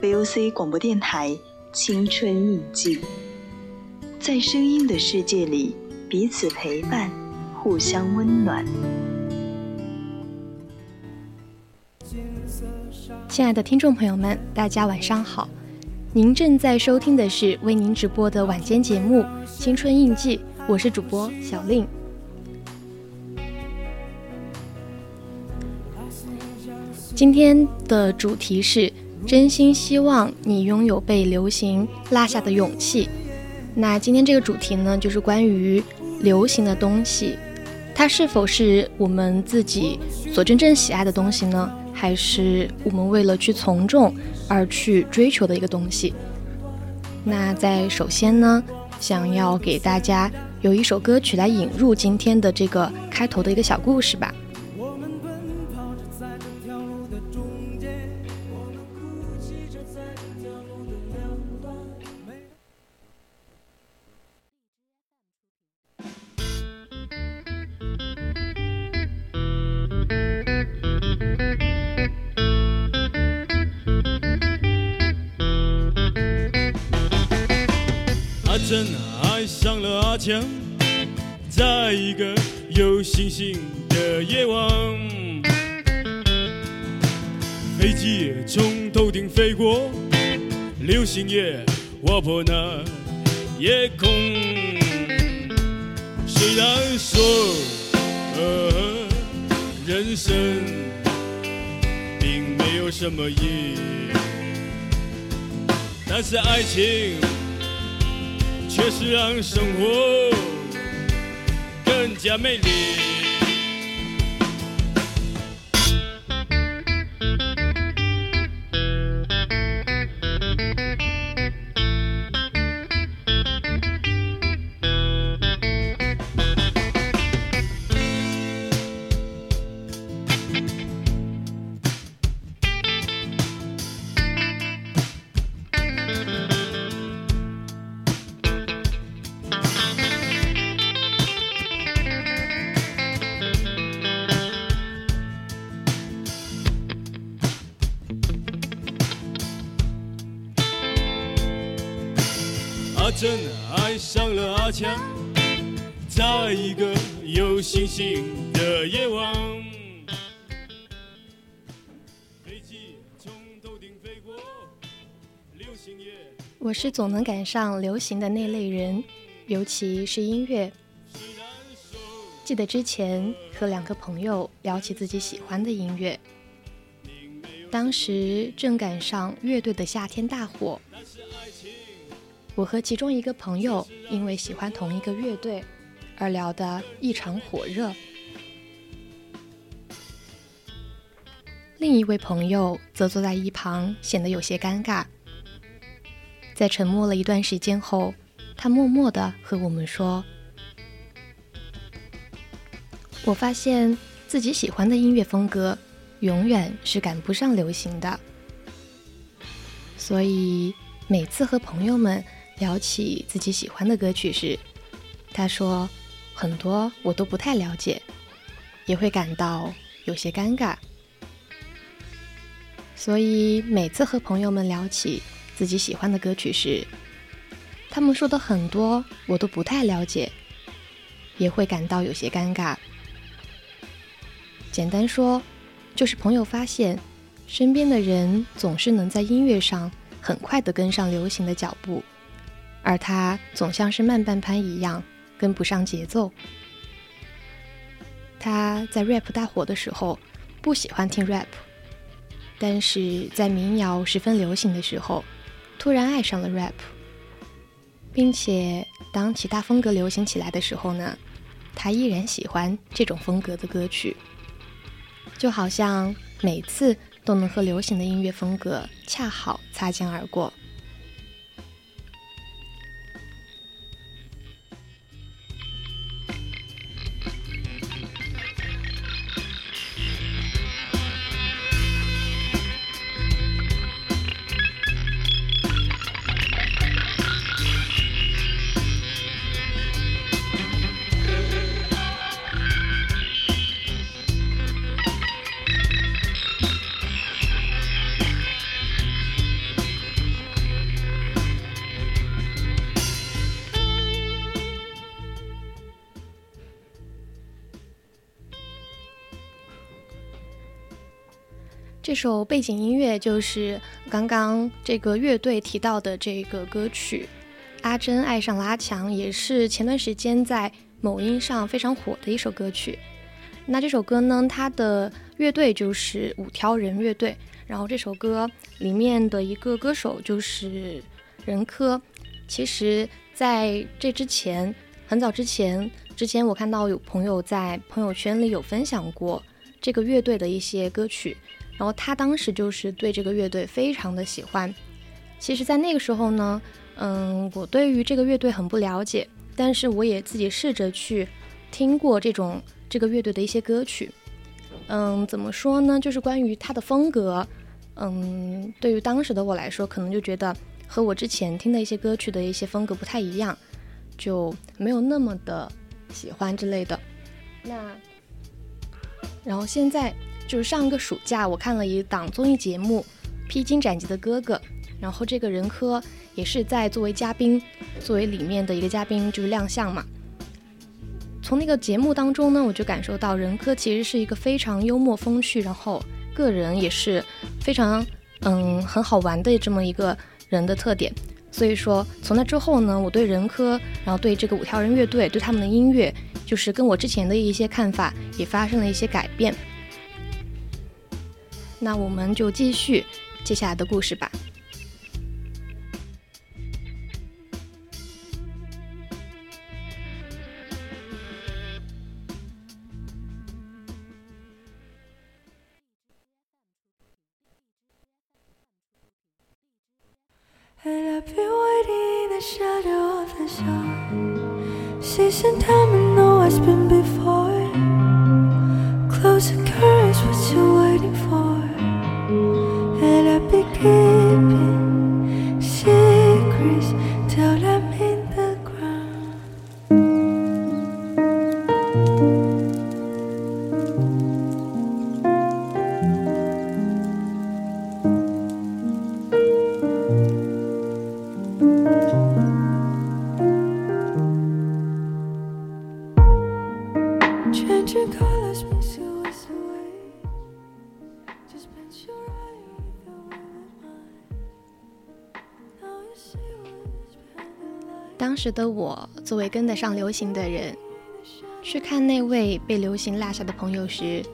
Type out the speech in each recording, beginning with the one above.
VOC 广播电台《青春印记》，在声音的世界里彼此陪伴，互相温暖。亲爱的听众朋友们，大家晚上好！您正在收听的是为您直播的晚间节目《青春印记》，我是主播小令。今天的主题是。真心希望你拥有被流行落下的勇气。那今天这个主题呢，就是关于流行的东西，它是否是我们自己所真正喜爱的东西呢？还是我们为了去从众而去追求的一个东西？那在首先呢，想要给大家有一首歌曲来引入今天的这个开头的一个小故事吧。今夜划破那夜空。虽然说人生并没有什么意义，但是爱情。却是让生活更加美丽。在一个有星星的夜晚。我是总能赶上流行的那类人，尤其是音乐。记得之前和两个朋友聊起自己喜欢的音乐，当时正赶上乐队的夏天大火。我和其中一个朋友因为喜欢同一个乐队而聊得异常火热，另一位朋友则坐在一旁，显得有些尴尬。在沉默了一段时间后，他默默地和我们说：“我发现自己喜欢的音乐风格永远是赶不上流行的，所以每次和朋友们。”聊起自己喜欢的歌曲时，他说很多我都不太了解，也会感到有些尴尬。所以每次和朋友们聊起自己喜欢的歌曲时，他们说的很多我都不太了解，也会感到有些尴尬。简单说，就是朋友发现身边的人总是能在音乐上很快的跟上流行的脚步。而他总像是慢半拍一样跟不上节奏。他在 rap 大火的时候不喜欢听 rap，但是在民谣十分流行的时候，突然爱上了 rap，并且当其他风格流行起来的时候呢，他依然喜欢这种风格的歌曲。就好像每次都能和流行的音乐风格恰好擦肩而过。首背景音乐就是刚刚这个乐队提到的这个歌曲《阿珍爱上了阿强》，也是前段时间在某音上非常火的一首歌曲。那这首歌呢，它的乐队就是五条人乐队，然后这首歌里面的一个歌手就是任科。其实在这之前，很早之前，之前我看到有朋友在朋友圈里有分享过这个乐队的一些歌曲。然后他当时就是对这个乐队非常的喜欢。其实，在那个时候呢，嗯，我对于这个乐队很不了解，但是我也自己试着去听过这种这个乐队的一些歌曲。嗯，怎么说呢？就是关于他的风格，嗯，对于当时的我来说，可能就觉得和我之前听的一些歌曲的一些风格不太一样，就没有那么的喜欢之类的。那，然后现在。就是上个暑假，我看了一档综艺节目《披荆斩棘的哥哥》，然后这个任科也是在作为嘉宾，作为里面的一个嘉宾就是亮相嘛。从那个节目当中呢，我就感受到任科其实是一个非常幽默风趣，然后个人也是非常嗯很好玩的这么一个人的特点。所以说从那之后呢，我对任科，然后对这个五条人乐队，对他们的音乐，就是跟我之前的一些看法也发生了一些改变。那我们就继续接下来的故事吧。当时的我，作为跟得上流行的人，去看那位被流行落下的朋友时，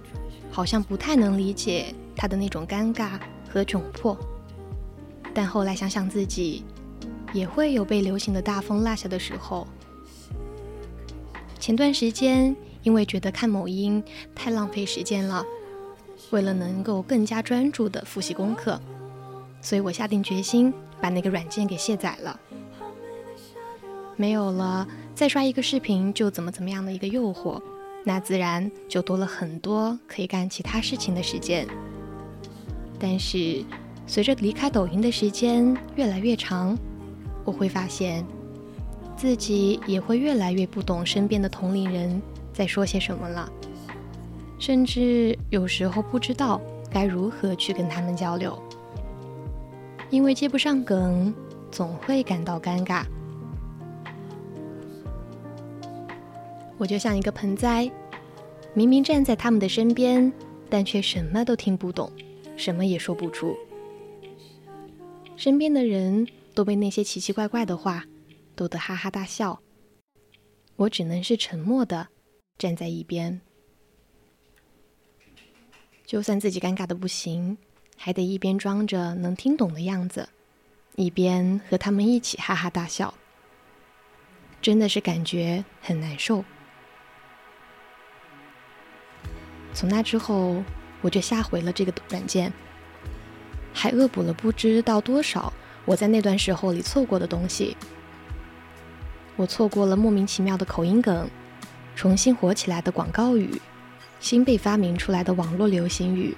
好像不太能理解他的那种尴尬和窘迫。但后来想想自己，也会有被流行的大风落下的时候。前段时间，因为觉得看某音太浪费时间了，为了能够更加专注的复习功课，所以我下定决心把那个软件给卸载了。没有了再刷一个视频就怎么怎么样的一个诱惑，那自然就多了很多可以干其他事情的时间。但是随着离开抖音的时间越来越长，我会发现自己也会越来越不懂身边的同龄人在说些什么了，甚至有时候不知道该如何去跟他们交流，因为接不上梗，总会感到尴尬。我就像一个盆栽，明明站在他们的身边，但却什么都听不懂，什么也说不出。身边的人都被那些奇奇怪怪的话逗得哈哈大笑，我只能是沉默的站在一边。就算自己尴尬的不行，还得一边装着能听懂的样子，一边和他们一起哈哈大笑，真的是感觉很难受。从那之后，我就下回了这个软件，还恶补了不知道多少我在那段时候里错过的东西。我错过了莫名其妙的口音梗，重新火起来的广告语，新被发明出来的网络流行语。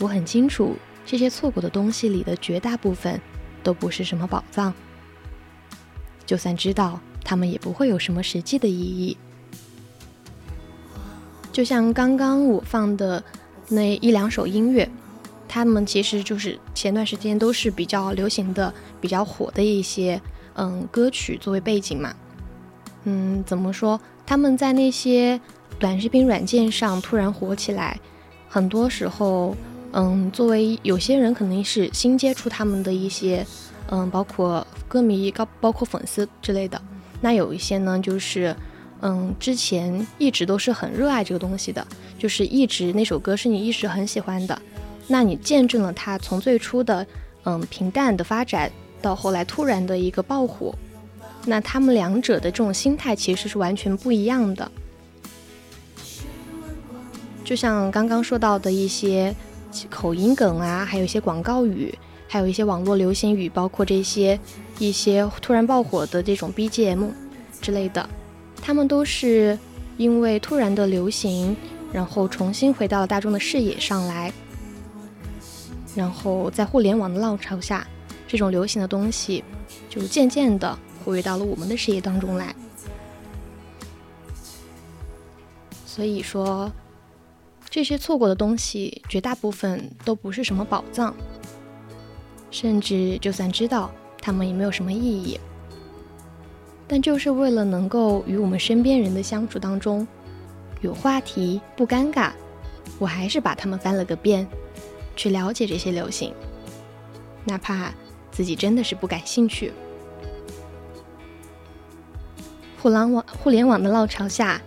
我很清楚，这些错过的东西里的绝大部分都不是什么宝藏。就算知道，他们也不会有什么实际的意义。就像刚刚我放的那一两首音乐，他们其实就是前段时间都是比较流行的、比较火的一些嗯歌曲作为背景嘛。嗯，怎么说？他们在那些短视频软件上突然火起来，很多时候。嗯，作为有些人可能是新接触他们的一些，嗯，包括歌迷、高包括粉丝之类的。那有一些呢，就是嗯，之前一直都是很热爱这个东西的，就是一直那首歌是你一直很喜欢的。那你见证了它从最初的嗯平淡的发展，到后来突然的一个爆火。那他们两者的这种心态其实是完全不一样的。就像刚刚说到的一些。口音梗啊，还有一些广告语，还有一些网络流行语，包括这些一些突然爆火的这种 BGM 之类的，他们都是因为突然的流行，然后重新回到了大众的视野上来，然后在互联网的浪潮下，这种流行的东西就渐渐的活跃到了我们的视野当中来。所以说。这些错过的东西，绝大部分都不是什么宝藏，甚至就算知道，他们也没有什么意义。但就是为了能够与我们身边人的相处当中有话题不尴尬，我还是把它们翻了个遍，去了解这些流行，哪怕自己真的是不感兴趣。互联网互联网的浪潮下，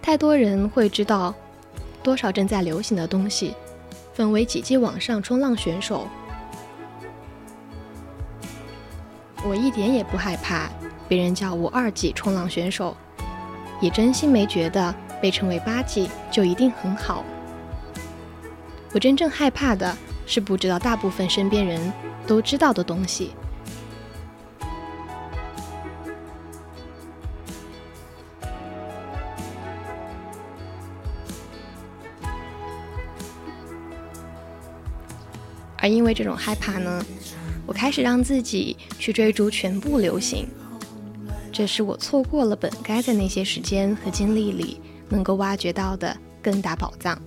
太多人会知道。多少正在流行的东西，分为几级网上冲浪选手。我一点也不害怕别人叫我二级冲浪选手，也真心没觉得被称为八级就一定很好。我真正害怕的是不知道大部分身边人都知道的东西。而因为这种害怕呢，我开始让自己去追逐全部流行，这是我错过了本该在那些时间和精力里能够挖掘到的更大宝藏。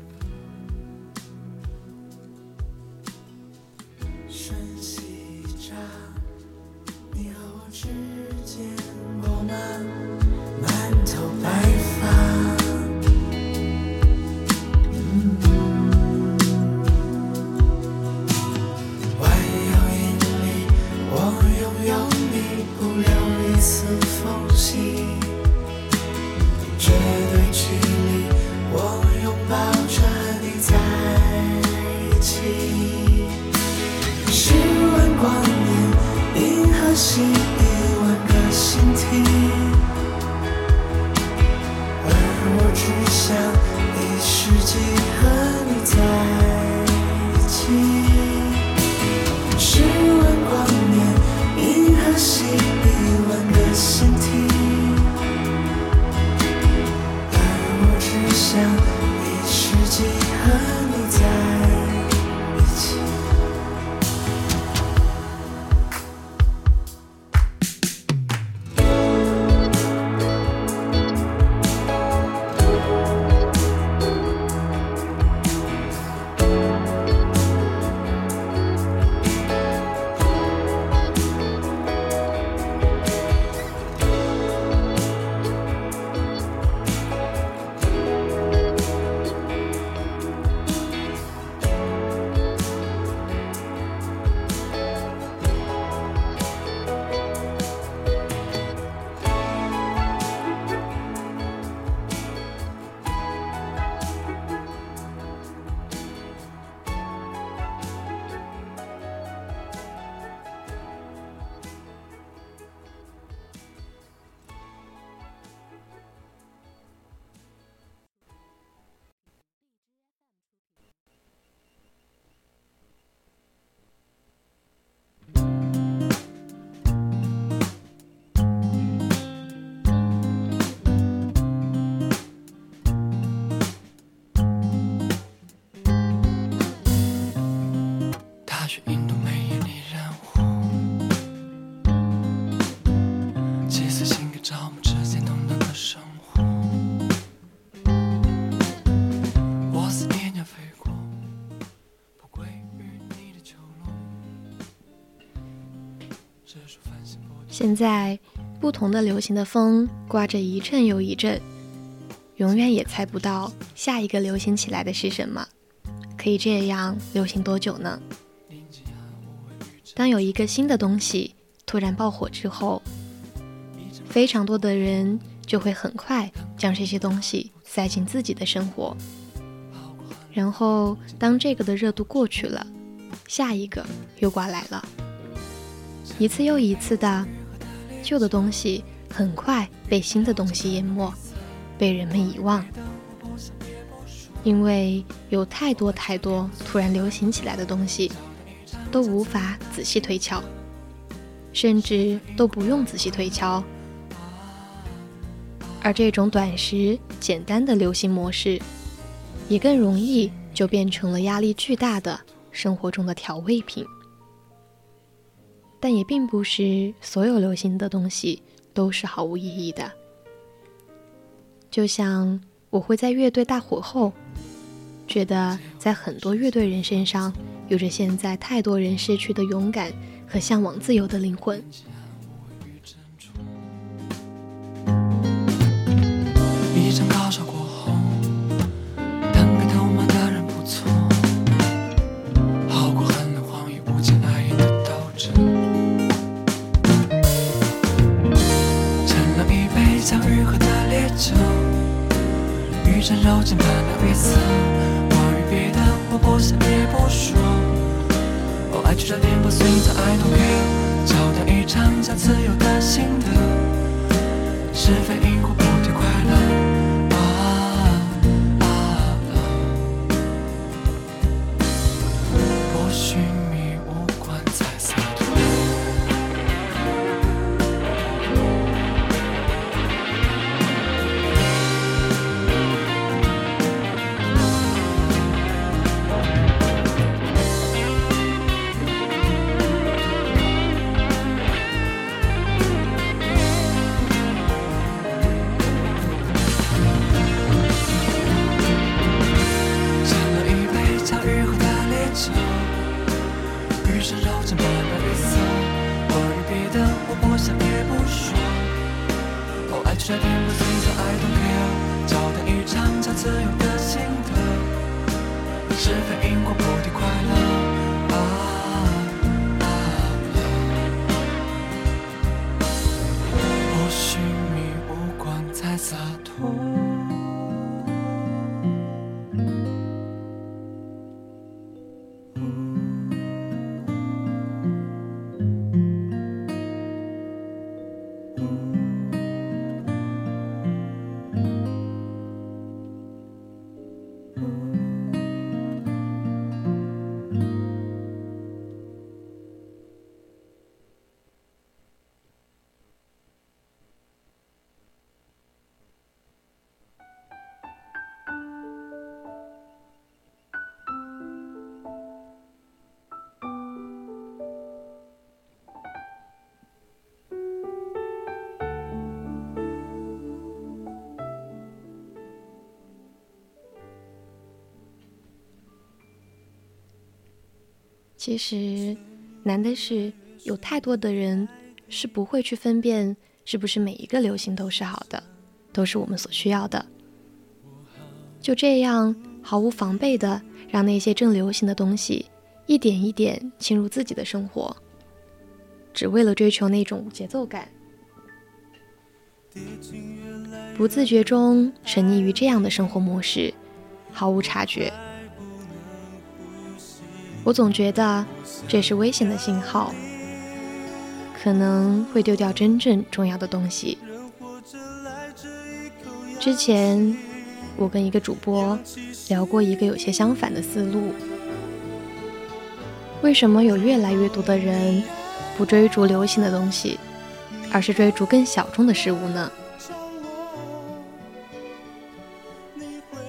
在，不同的流行的风刮着一阵又一阵，永远也猜不到下一个流行起来的是什么，可以这样流行多久呢？当有一个新的东西突然爆火之后，非常多的人就会很快将这些东西塞进自己的生活，然后当这个的热度过去了，下一个又刮来了，一次又一次的。旧的东西很快被新的东西淹没，被人们遗忘，因为有太多太多突然流行起来的东西，都无法仔细推敲，甚至都不用仔细推敲。而这种短时简单的流行模式，也更容易就变成了压力巨大的生活中的调味品。但也并不是所有流行的东西都是毫无意义的。就像我会在乐队大火后，觉得在很多乐队人身上有着现在太多人失去的勇敢和向往自由的灵魂。成肉酱般的月色。我与别的，我不想也不说。我爱就这点破碎，才爱 don't care。交谈一场，下次。自由的心头，是非因果不敌快乐。或许你无关猜洒脱。其实，难的是有太多的人是不会去分辨是不是每一个流行都是好的，都是我们所需要的。就这样毫无防备的让那些正流行的东西一点一点侵入自己的生活，只为了追求那种节奏感，不自觉中沉溺于这样的生活模式，毫无察觉。我总觉得这是危险的信号，可能会丢掉真正重要的东西。之前我跟一个主播聊过一个有些相反的思路：为什么有越来越多的人不追逐流行的东西，而是追逐更小众的事物呢？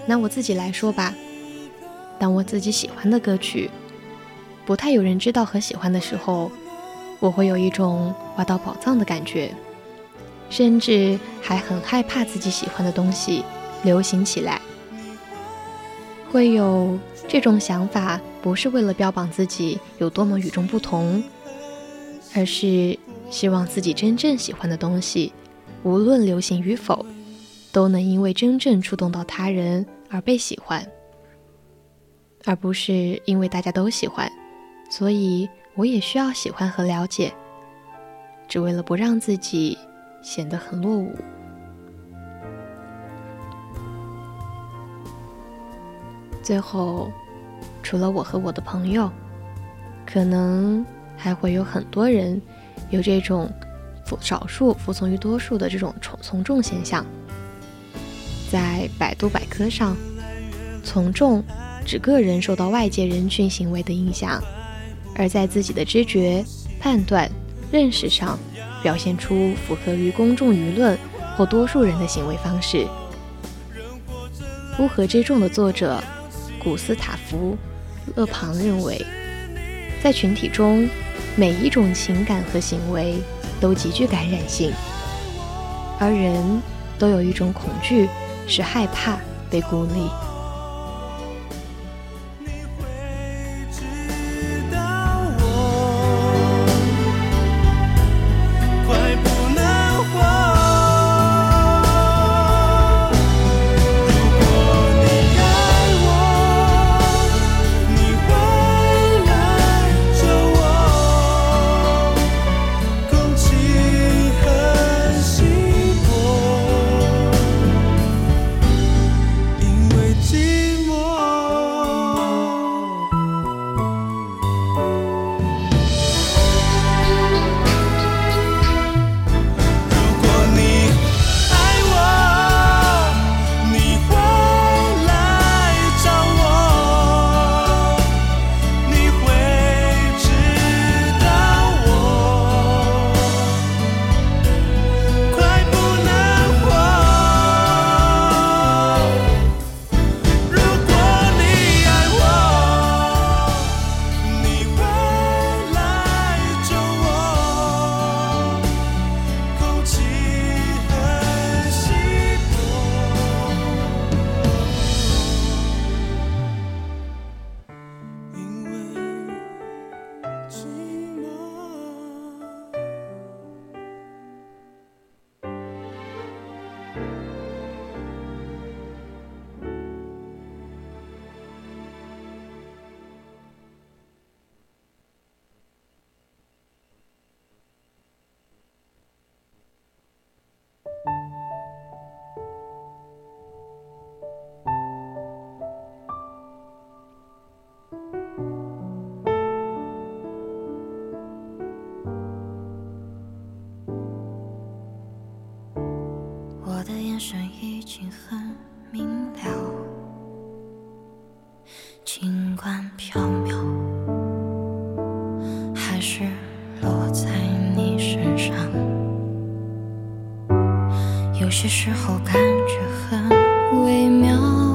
拿我自己来说吧，当我自己喜欢的歌曲。不太有人知道和喜欢的时候，我会有一种挖到宝藏的感觉，甚至还很害怕自己喜欢的东西流行起来。会有这种想法，不是为了标榜自己有多么与众不同，而是希望自己真正喜欢的东西，无论流行与否，都能因为真正触动到他人而被喜欢，而不是因为大家都喜欢，所以我也需要喜欢和了解，只为了不让自己显得很落伍。最后，除了我和我的朋友，可能还会有很多人有这种服少数服从于多数的这种从从众现象。在百度百科上，从众指个人受到外界人群行为的影响，而在自己的知觉、判断、认识上表现出符合于公众舆论或多数人的行为方式。乌合之众的作者。古斯塔夫·勒庞认为，在群体中，每一种情感和行为都极具感染性，而人都有一种恐惧，是害怕被孤立。的眼神已经很明了，尽管飘渺。还是落在你身上。有些时候感觉很微妙。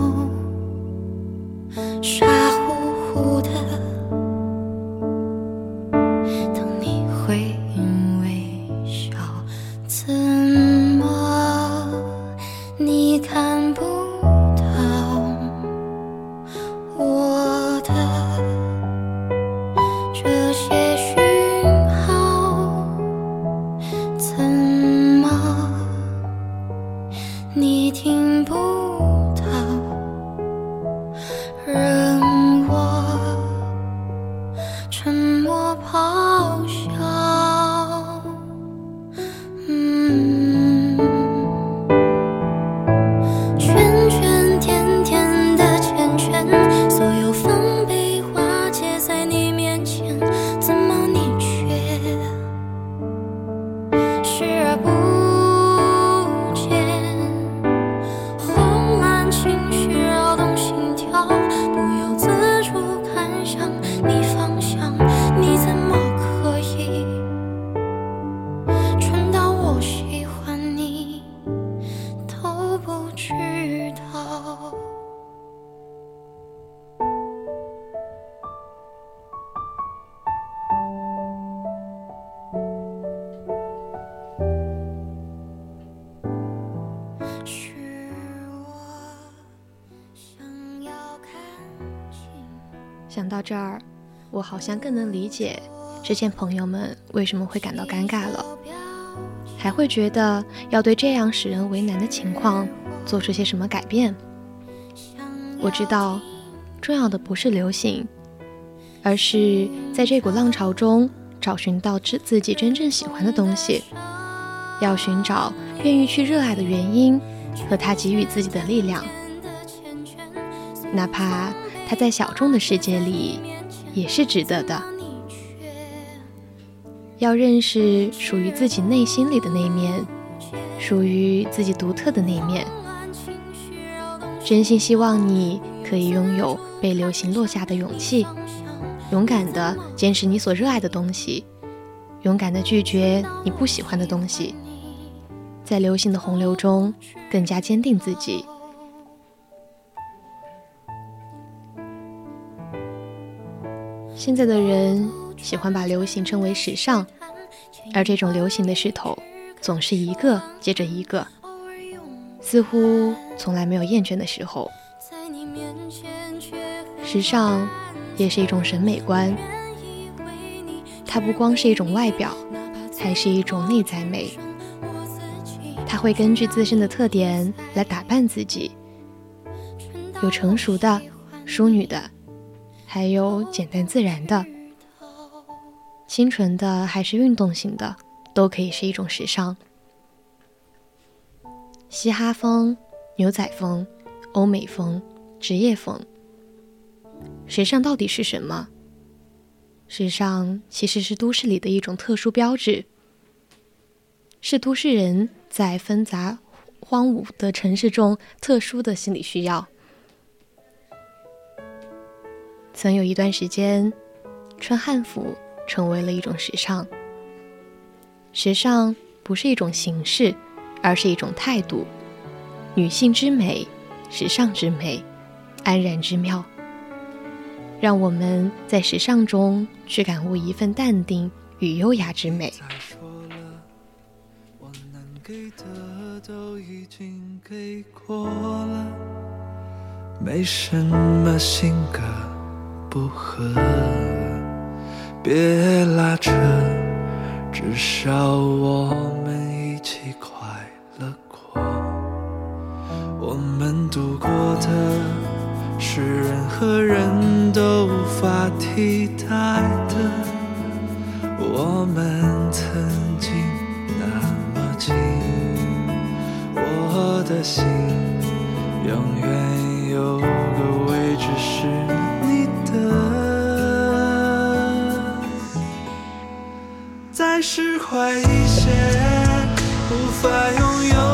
像更能理解这些朋友们为什么会感到尴尬了，还会觉得要对这样使人为难的情况做出些什么改变。我知道，重要的不是流行，而是在这股浪潮中找寻到自自己真正喜欢的东西，要寻找愿意去热爱的原因和他给予自己的力量，哪怕他在小众的世界里也是值得的。要认识属于自己内心里的那一面，属于自己独特的那一面。真心希望你可以拥有被流行落下的勇气，勇敢的坚持你所热爱的东西，勇敢的拒绝你不喜欢的东西，在流行的洪流中更加坚定自己。现在的人。喜欢把流行称为时尚，而这种流行的势头总是一个接着一个，似乎从来没有厌倦的时候。时尚也是一种审美观，它不光是一种外表，还是一种内在美。它会根据自身的特点来打扮自己，有成熟的、淑女的，还有简单自然的。清纯的还是运动型的，都可以是一种时尚。嘻哈风、牛仔风、欧美风、职业风，时尚到底是什么？时尚其实是都市里的一种特殊标志，是都市人在纷杂荒芜的城市中特殊的心理需要。曾有一段时间，穿汉服。成为了一种时尚。时尚不是一种形式，而是一种态度。女性之美，时尚之美，安然之妙。让我们在时尚中去感悟一份淡定与优雅之美。没什么性格不合。别拉扯，至少我们一起快乐过。我们度过的是任何人都无法替代的。我们曾经那么近，我的心永远有个位置是释怀一些，无法拥有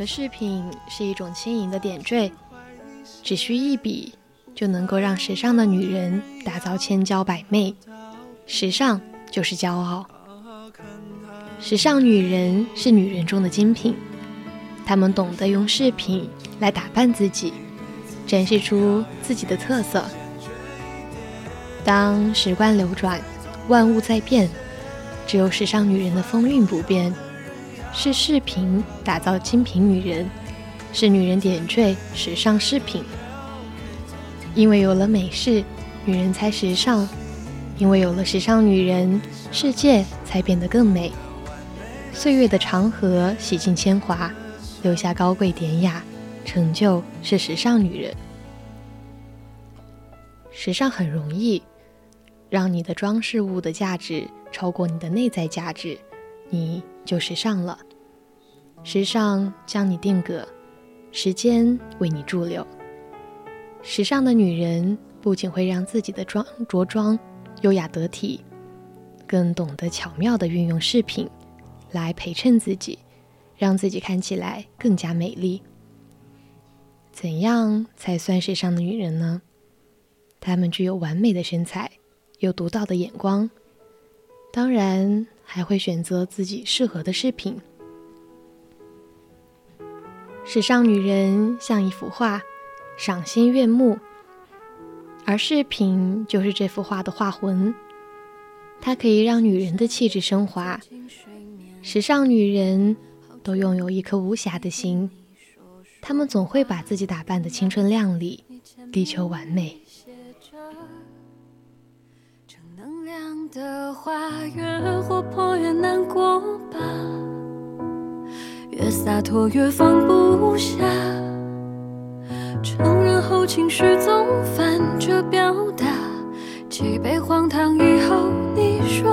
的饰品是一种轻盈的点缀，只需一笔就能够让时尚的女人打造千娇百媚。时尚就是骄傲，时尚女人是女人中的精品，她们懂得用饰品来打扮自己，展示出自己的特色。当时光流转，万物在变，只有时尚女人的风韵不变。是饰品打造精品女人，是女人点缀时尚饰品。因为有了美饰，女人才时尚；因为有了时尚女人，世界才变得更美。岁月的长河洗尽铅华，留下高贵典雅，成就是时尚女人。时尚很容易，让你的装饰物的价值超过你的内在价值，你。就时尚了，时尚将你定格，时间为你驻留。时尚的女人不仅会让自己的装着装优雅得体，更懂得巧妙地运用饰品来陪衬自己，让自己看起来更加美丽。怎样才算时尚的女人呢？她们具有完美的身材，有独到的眼光，当然。还会选择自己适合的饰品。时尚女人像一幅画，赏心悦目，而饰品就是这幅画的画魂。它可以让女人的气质升华。时尚女人都拥有一颗无瑕的心，她们总会把自己打扮的青春靓丽，力求完美。的话越活泼越难过吧，越洒脱越放不下。承认后情绪总反着表达，几杯荒唐以后你说，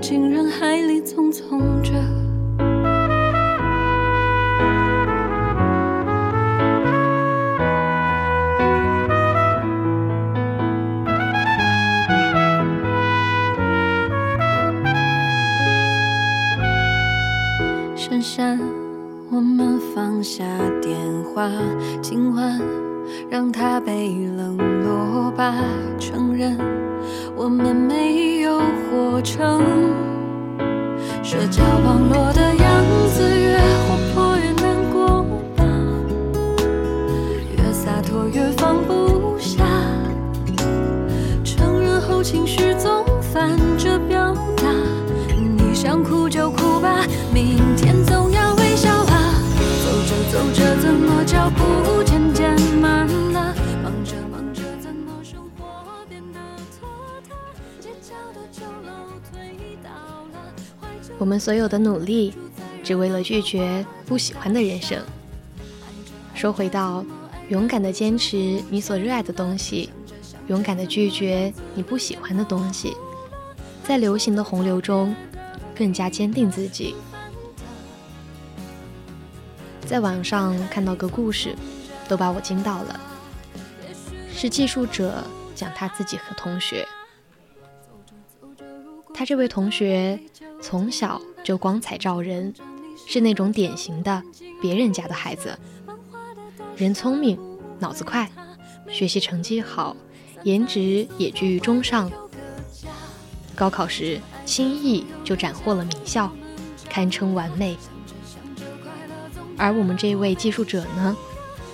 竟人海里匆匆着。我们放下电话今晚让它被冷落吧，承认我们没程社交网络的我们所有的努力，只为了拒绝不喜欢的人生。说回到，勇敢的坚持你所热爱的东西，勇敢的拒绝你不喜欢的东西，在流行的洪流中，更加坚定自己。在网上看到个故事，都把我惊到了。是技术者讲他自己和同学，他这位同学。从小就光彩照人，是那种典型的别人家的孩子。人聪明，脑子快，学习成绩好，颜值也居于中上。高考时轻易就斩获了名校，堪称完美。而我们这位技术者呢，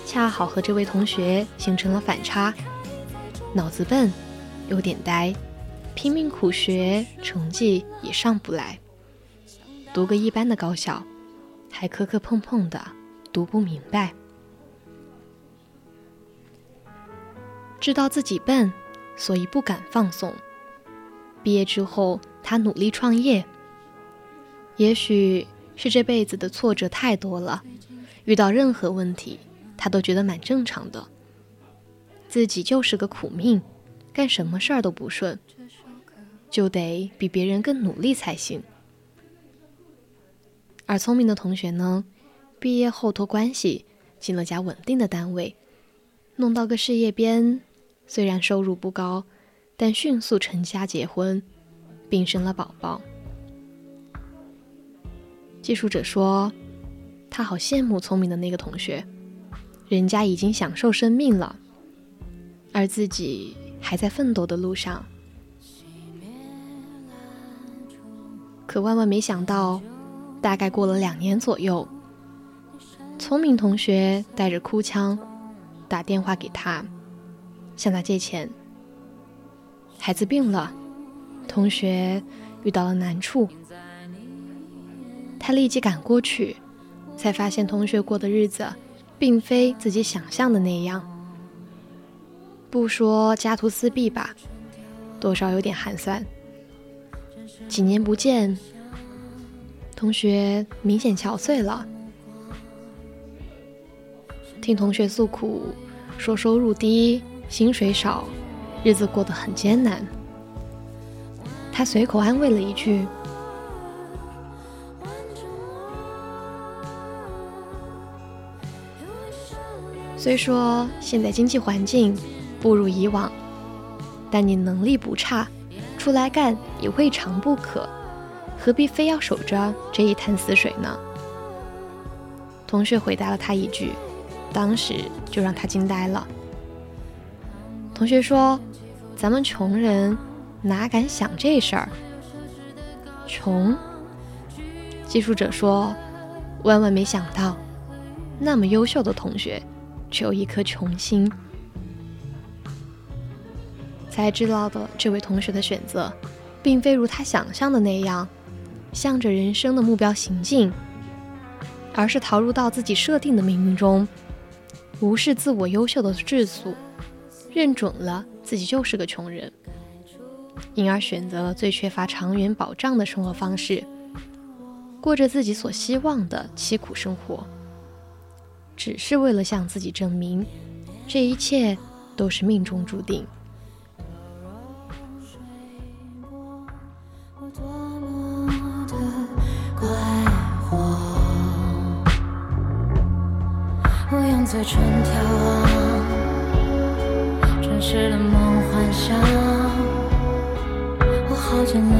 恰好和这位同学形成了反差，脑子笨，有点呆。拼命苦学，成绩也上不来。读个一般的高校，还磕磕碰碰的，读不明白。知道自己笨，所以不敢放松。毕业之后，他努力创业，也许是这辈子的挫折太多了，遇到任何问题，他都觉得蛮正常的。自己就是个苦命，干什么事儿都不顺，就得比别人更努力才行。而聪明的同学呢，毕业后托关系进了家稳定的单位，弄到个事业编，虽然收入不高，但迅速成家结婚，并生了宝宝。记述者说，他好羡慕聪明的那个同学，人家已经享受生命了。而自己还在奋斗的路上，可万万没想到，大概过了两年左右，聪明同学带着哭腔打电话给他，向他借钱。孩子病了，同学遇到了难处，他立即赶过去，才发现同学过的日子，并非自己想象的那样。不说家徒四壁吧，多少有点寒酸。几年不见，同学明显憔悴了。听同学诉苦，说收入低，薪水少，日子过得很艰难。他随口安慰了一句：“虽说现在经济环境……”不如以往，但你能力不差，出来干也未尝不可，何必非要守着这一潭死水呢？同学回答了他一句，当时就让他惊呆了。同学说：“咱们穷人哪敢想这事儿？穷。”技术者说：“万万没想到，那么优秀的同学，却有一颗穷心。”才知道的这位同学的选择，并非如他想象的那样，向着人生的目标行进，而是逃入到自己设定的命运中，无视自我优秀的质素，认准了自己就是个穷人，因而选择了最缺乏长远保障的生活方式，过着自己所希望的凄苦生活，只是为了向自己证明，这一切都是命中注定。嘴唇眺望，真实的梦幻想，我耗尽了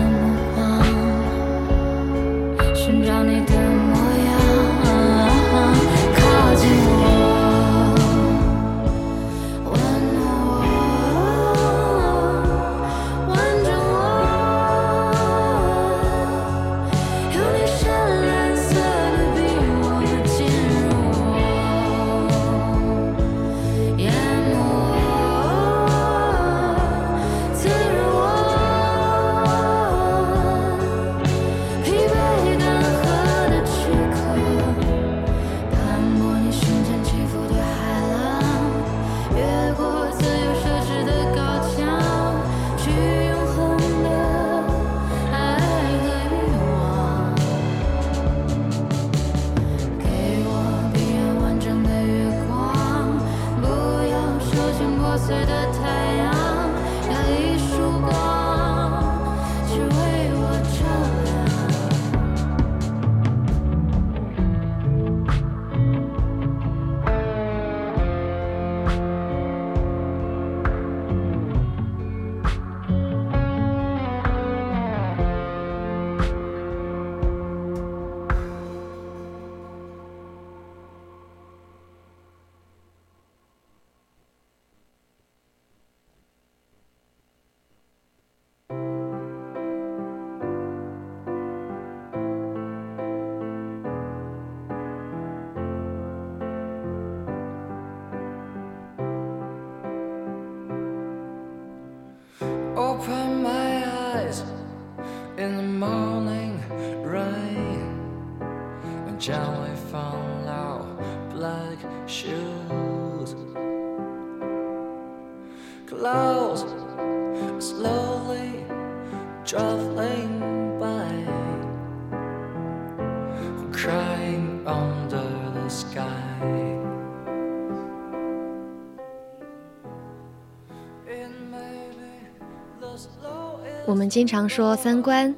们经常说三观，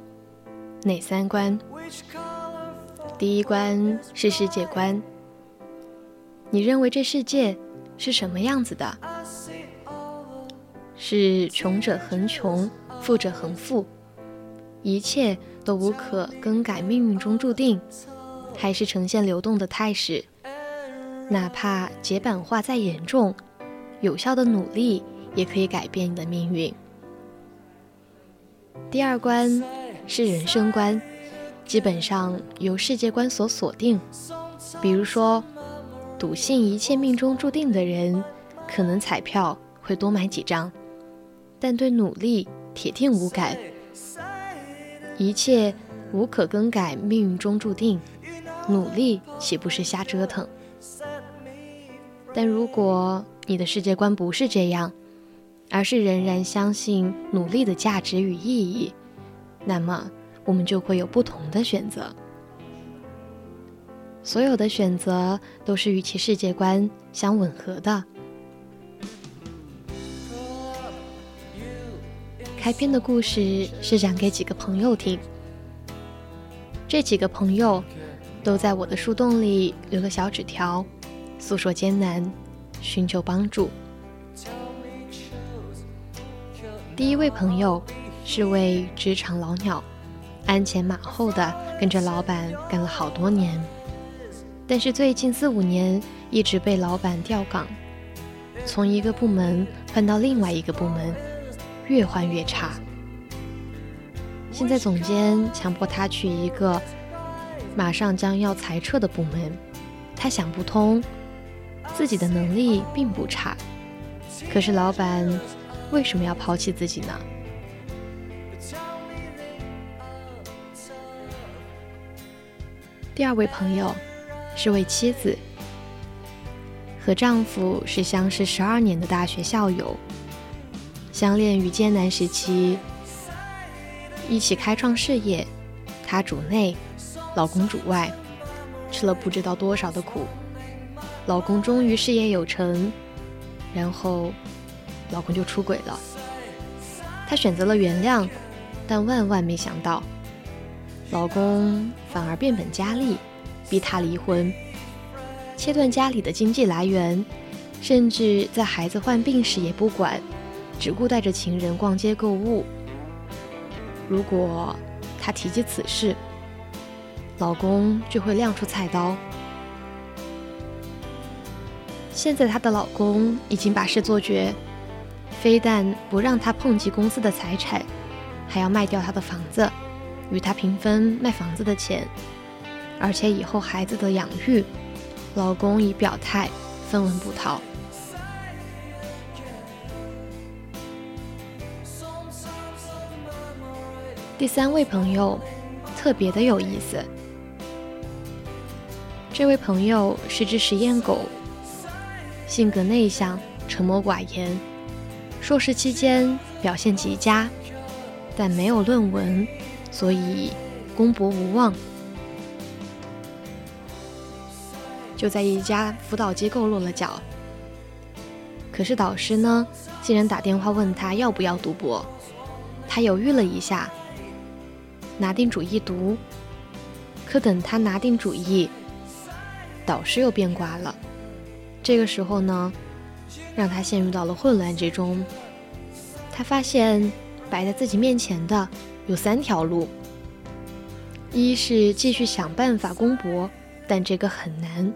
哪三观？第一关是世界观，你认为这世界是什么样子的？是穷者恒穷，富者恒富，一切都无可更改命运中注定，还是呈现流动的态势？哪怕解版化再严重，有效的努力也可以改变你的命运。第二关是人生观，基本上由世界观所锁定。比如说，笃信一切命中注定的人，可能彩票会多买几张，但对努力铁定无感。一切无可更改，命运中注定，努力岂不是瞎折腾？但如果你的世界观不是这样，而是仍然相信努力的价值与意义，那么我们就会有不同的选择。所有的选择都是与其世界观相吻合的。开篇的故事是讲给几个朋友听，这几个朋友都在我的树洞里留了小纸条，诉说艰难，寻求帮助。第一位朋友是位职场老鸟，鞍前马后的跟着老板干了好多年，但是最近四五年一直被老板调岗，从一个部门换到另外一个部门，越换越差。现在总监强迫他去一个马上将要裁撤的部门，他想不通，自己的能力并不差，可是老板为什么要抛弃自己呢？第二位朋友是位妻子，和丈夫是相识十二年的大学校友，相恋于艰难时期，一起开创事业，她主内，老公主外，吃了不知道多少的苦，老公终于事业有成，然后老公就出轨了，她选择了原谅，但万万没想到。老公反而变本加厉，逼她离婚，切断家里的经济来源，甚至在孩子患病时也不管，只顾带着情人逛街购物。如果她提及此事，老公就会亮出菜刀。现在她的老公已经把事做绝，非但不让他碰及公司的财产，还要卖掉他的房子。与他平分卖房子的钱，而且以后孩子的养育，老公已表态分文不掏。第三位朋友特别的有意思，这位朋友是只实验狗，性格内向，沉默寡言，硕士期间表现极佳，但没有论文。所以公博无望，就在一家辅导机构落了脚。可是导师呢，竟然打电话问他要不要读博。他犹豫了一下，拿定主意读。可等他拿定主意，导师又变卦了。这个时候呢，让他陷入到了混乱之中。他发现摆在自己面前的。有三条路，一是继续想办法攻博，但这个很难。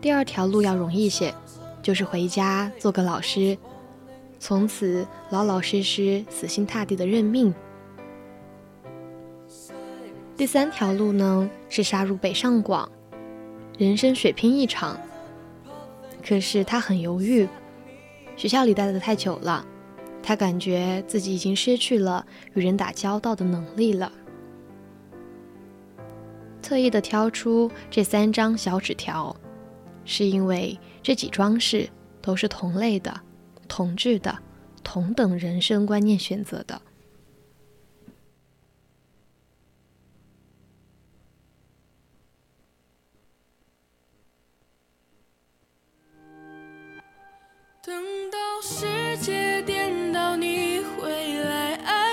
第二条路要容易些，就是回家做个老师，从此老老实实、死心塌地的认命。第三条路呢，是杀入北上广，人生血拼一场。可是他很犹豫，学校里待得太久了。他感觉自己已经失去了与人打交道的能力了，特意的挑出这三张小纸条，是因为这几桩事都是同类的、同质的、同等人生观念选择的。等到世界颠倒你会来爱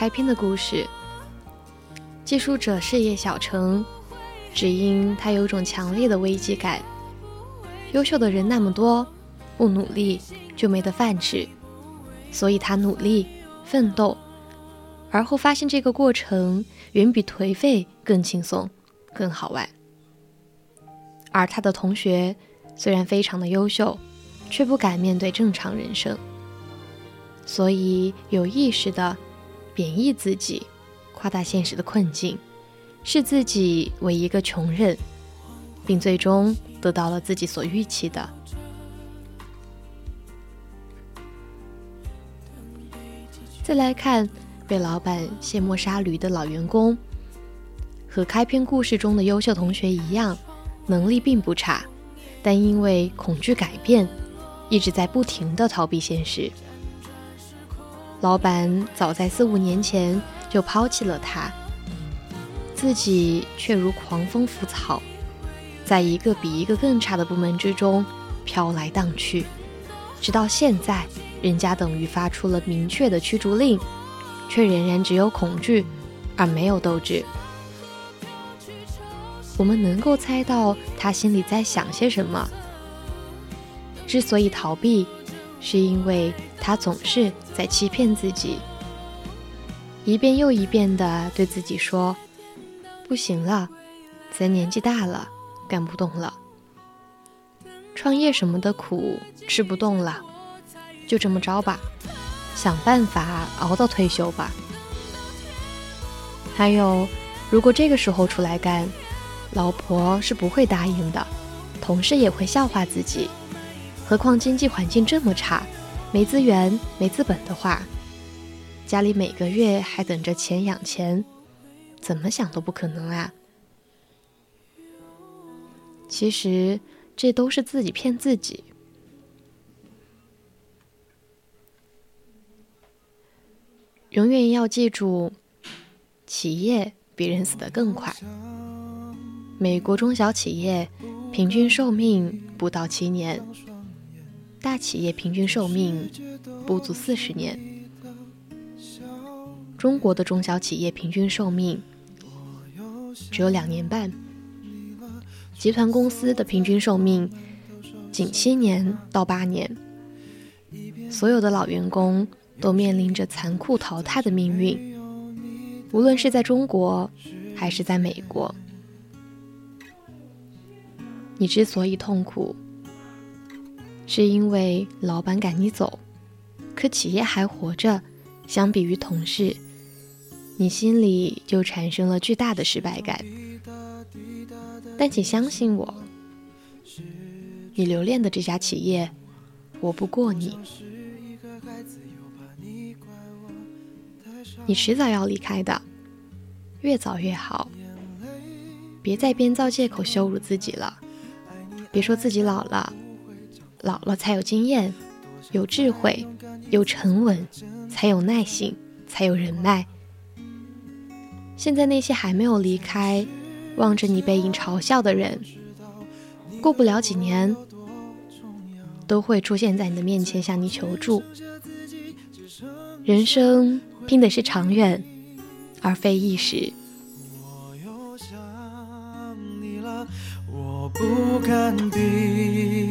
开篇的故事，记述者事业小成，只因他有种强烈的危机感。优秀的人那么多，不努力就没得饭吃，所以他努力奋斗，而后发现这个过程远比颓废更轻松、更好玩。而他的同学虽然非常的优秀，却不敢面对正常人生。所以有意识的贬义自己，夸大现实的困境，视自己为一个穷人，并最终得到了自己所预期的。再来看被老板卸磨杀驴的老员工，和开篇故事中的优秀同学一样，能力并不差，但因为恐惧改变，一直在不停的逃避现实。老板早在四五年前就抛弃了他，自己却如狂风拂草，在一个比一个更差的部门之中飘来荡去，直到现在，人家等于发出了明确的驱逐令，却仍然只有恐惧，而没有斗志。我们能够猜到他心里在想些什么。之所以逃避，是因为。他总是在欺骗自己，一遍又一遍地对自己说：“不行了，咱年纪大了，干不动了。创业什么的苦吃不动了，就这么着吧，想办法熬到退休吧。”还有，如果这个时候出来干，老婆是不会答应的，同事也会笑话自己，何况经济环境这么差。没资源、没资本的话，家里每个月还等着钱养钱，怎么想都不可能啊！其实这都是自己骗自己。永远要记住，企业比人死得更快。美国中小企业平均寿命不到七年。大企业平均寿命不足四十年，中国的中小企业平均寿命只有两年半，集团公司的平均寿命仅七年到八年，所有的老员工都面临着残酷淘汰的命运，无论是在中国还是在美国，你之所以痛苦。是因为老板赶你走，可企业还活着。相比于同事，你心里就产生了巨大的失败感。但请相信我，你留恋的这家企业我不过你，你迟早要离开的，越早越好。别再编造借口羞辱自己了，别说自己老了。老了才有经验，有智慧，有沉稳，才有耐心，才有人脉。现在那些还没有离开，望着你背影嘲笑的人，过不了几年，都会出现在你的面前向你求助。人生拼的是长远，而非一时。不敢闭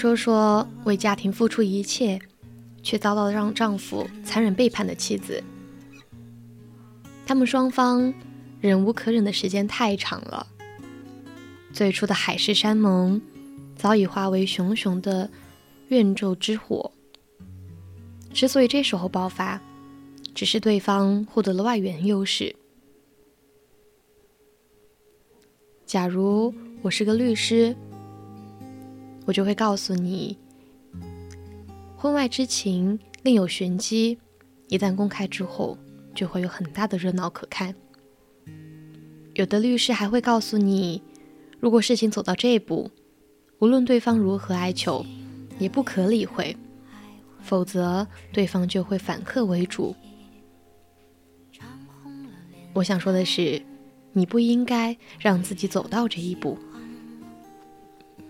说说为家庭付出一切，却遭到让丈夫残忍背叛的妻子。他们双方忍无可忍的时间太长了，最初的海誓山盟早已化为熊熊的怨咒之火。之所以这时候爆发，只是对方获得了外援优势。假如我是个律师，我就会告诉你，婚外之情另有玄机，一旦公开之后，就会有很大的热闹可看。有的律师还会告诉你，如果事情走到这一步，无论对方如何哀求，也不可理会，否则对方就会反客为主。我想说的是，你不应该让自己走到这一步。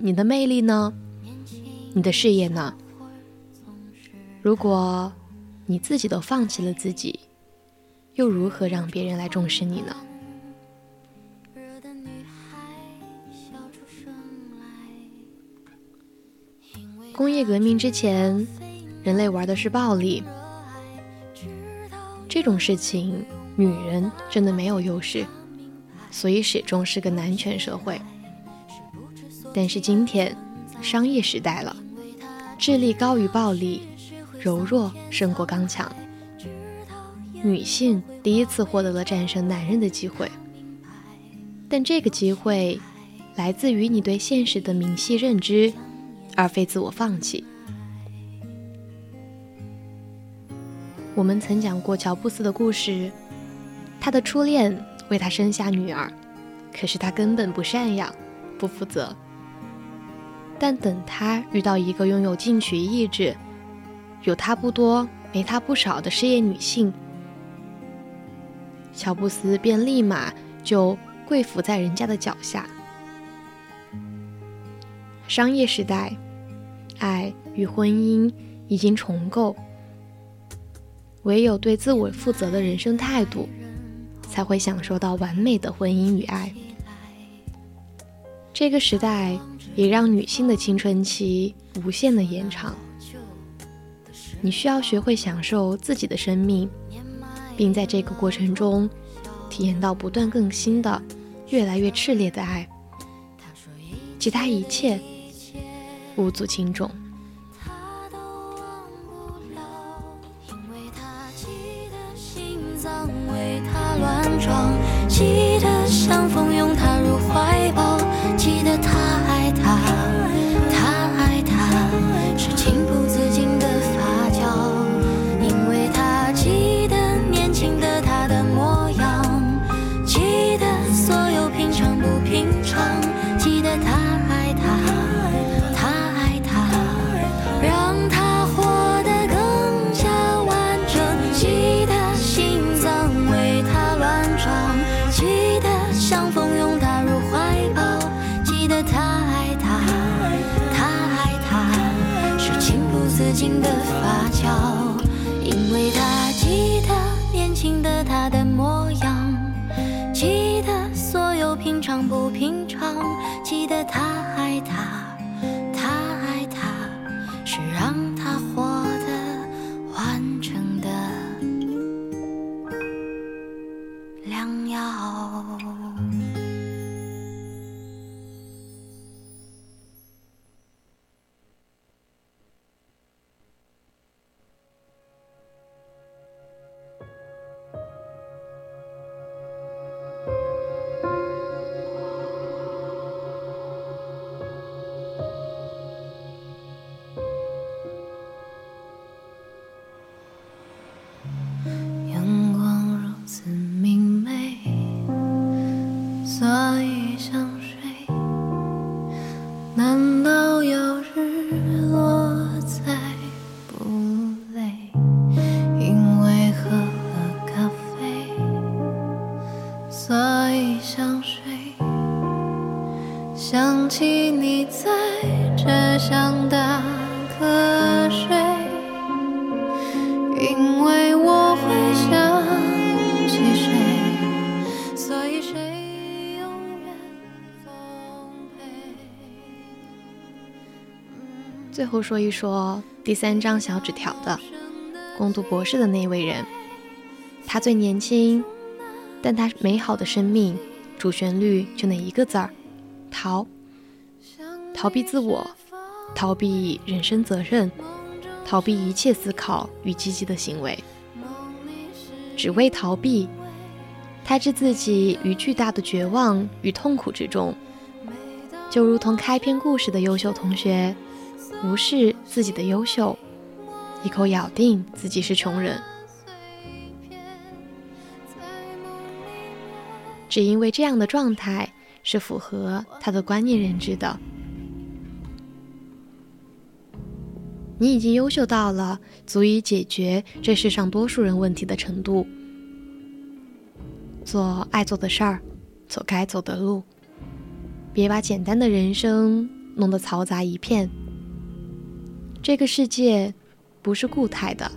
你的魅力呢？你的事业呢？如果你自己都放弃了自己，又如何让别人来重视你呢？工业革命之前，人类玩的是暴力，这种事情女人真的没有优势，所以始终是个男权社会。但是今天，商业时代了，智力高于暴力，柔弱胜过刚强。女性第一次获得了战胜男人的机会，但这个机会来自于你对现实的明晰认知，而非自我放弃。我们曾讲过乔布斯的故事，他的初恋为他生下女儿，可是他根本不赡养，不负责。但等他遇到一个拥有进取意志、有他不多没他不少的事业女性，乔布斯便立马就跪伏在人家的脚下。商业时代，爱与婚姻已经重构，唯有对自我负责的人生态度，才会享受到完美的婚姻与爱。这个时代。也让女性的青春期无限的延长。你需要学会享受自己的生命，并在这个过程中体验到不断更新的、越来越炽烈的爱。其他一切无足轻重。记得像蜂拥后说一说第三张小纸条的攻读博士的那位人，他最年轻，但他美好的生命主旋律就那一个字儿：逃。逃避自我，逃避人生责任，逃避一切思考与积极的行为，只为逃避。他置自己于巨大的绝望与痛苦之中，就如同开篇故事的优秀同学，无视自己的优秀，一口咬定自己是穷人，只因为这样的状态是符合他的观念认知的。你已经优秀到了足以解决这世上多数人问题的程度，做爱做的事儿，走该走的路，别把简单的人生弄得嘈杂一片。这个世界不是固态的，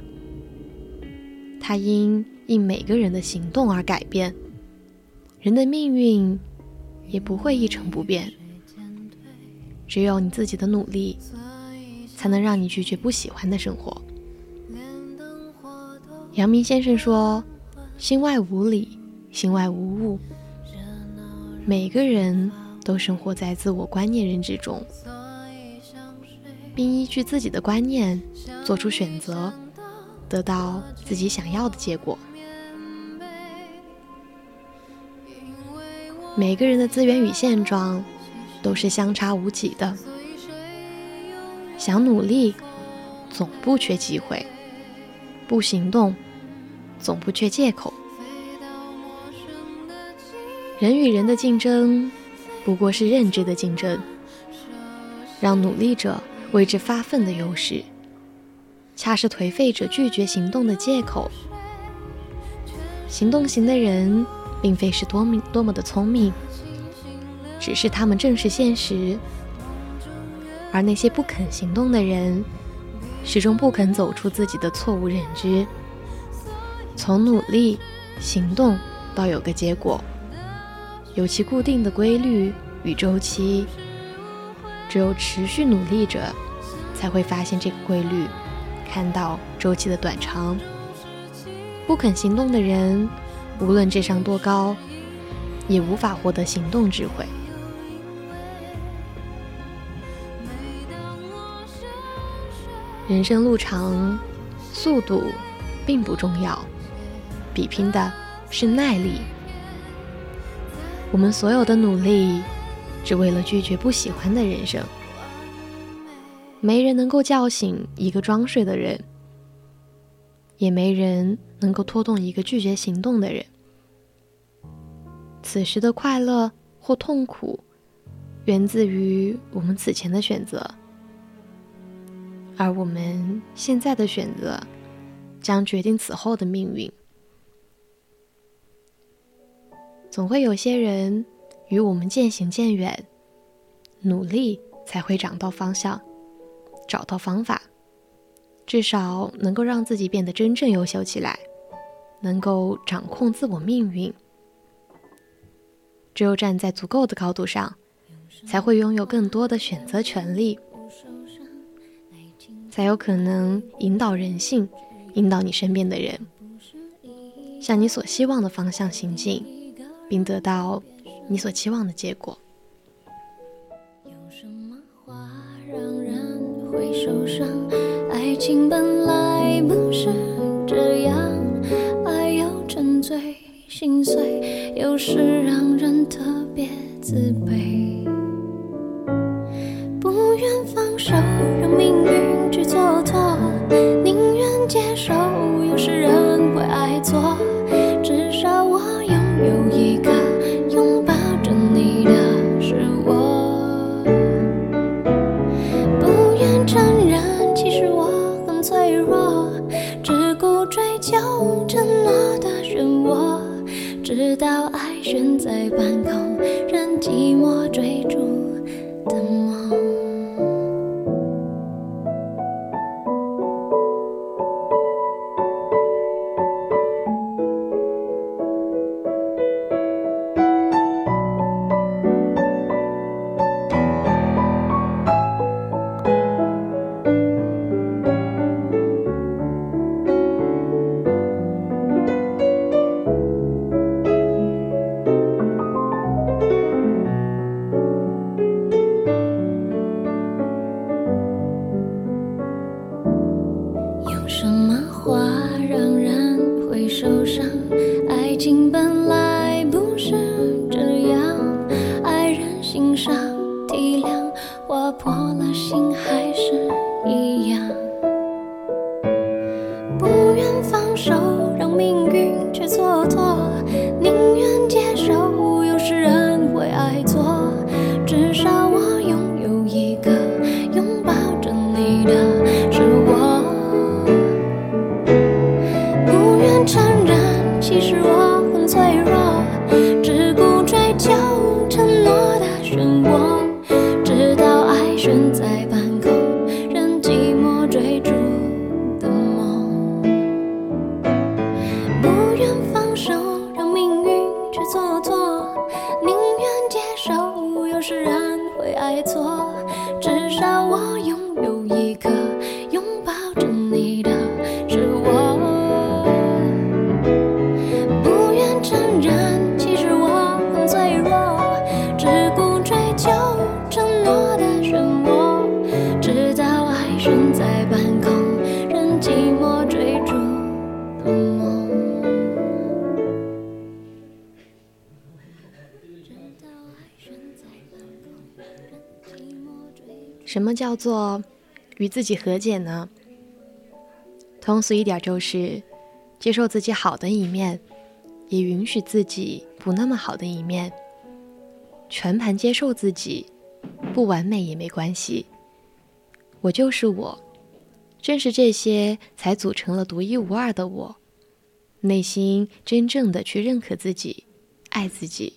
它因应每个人的行动而改变，人的命运也不会一成不变。只有你自己的努力。才能让你拒绝不喜欢的生活。阳明先生说：“心外无理，心外无物。”每个人都生活在自我观念认知中，并依据自己的观念做出选择，得到自己想要的结果。每个人的资源与现状都是相差无几的。想努力，总不缺机会；不行动，总不缺借口。人与人的竞争，不过是认知的竞争。让努力者为之发奋的优势，恰是颓废者拒绝行动的借口。行动型的人，并非是多么多么的聪明，只是他们正视现实。而那些不肯行动的人，始终不肯走出自己的错误认知。从努力、行动到有个结果，有其固定的规律与周期。只有持续努力者，才会发现这个规律，看到周期的短长。不肯行动的人，无论智商多高，也无法获得行动智慧。人生路长，速度并不重要，比拼的是耐力。我们所有的努力，只为了拒绝不喜欢的人生。没人能够叫醒一个装睡的人，也没人能够拖动一个拒绝行动的人。此时的快乐或痛苦，源自于我们此前的选择。而我们现在的选择，将决定此后的命运。总会有些人与我们渐行渐远，努力才会找到方向，找到方法，至少能够让自己变得真正优秀起来，能够掌控自我命运。只有站在足够的高度上，才会拥有更多的选择权利，才有可能引导人性，引导你身边的人，向你所希望的方向行进，并得到你所期望的结果。有什么话让人会受伤，爱情本来不是这样，爱要沉醉心碎，有时让人特别自卑。不愿放手，让命运去蹉跎，宁愿接受，有时人会爱错。直到爱悬在半空，任寂寞追逐的梦。叫做与自己和解呢？通俗一点就是接受自己好的一面，也允许自己不那么好的一面，全盘接受自己，不完美也没关系。我就是我，正是这些才组成了独一无二的我。内心真正的去认可自己，爱自己。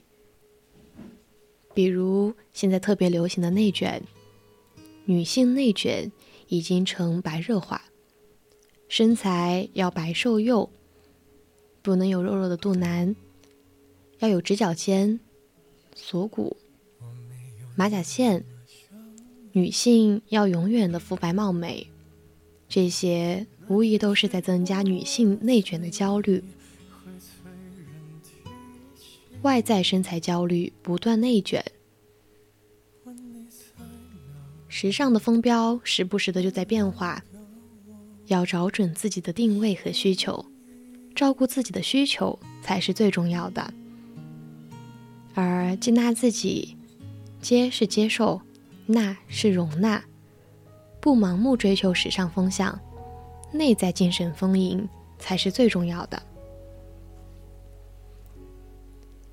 比如现在特别流行的内卷，女性内卷已经成白热化，身材要白瘦幼，不能有肉肉的肚腩，要有直角肩、锁骨、马甲线，女性要永远的肤白貌美，这些无疑都是在增加女性内卷的焦虑。外在身材焦虑不断内卷，时尚的风标时不时的就在变化，要找准自己的定位和需求，照顾自己的需求才是最重要的。而接纳自己，接是接受，纳是容纳，不盲目追求时尚风向，内在精神丰盈才是最重要的。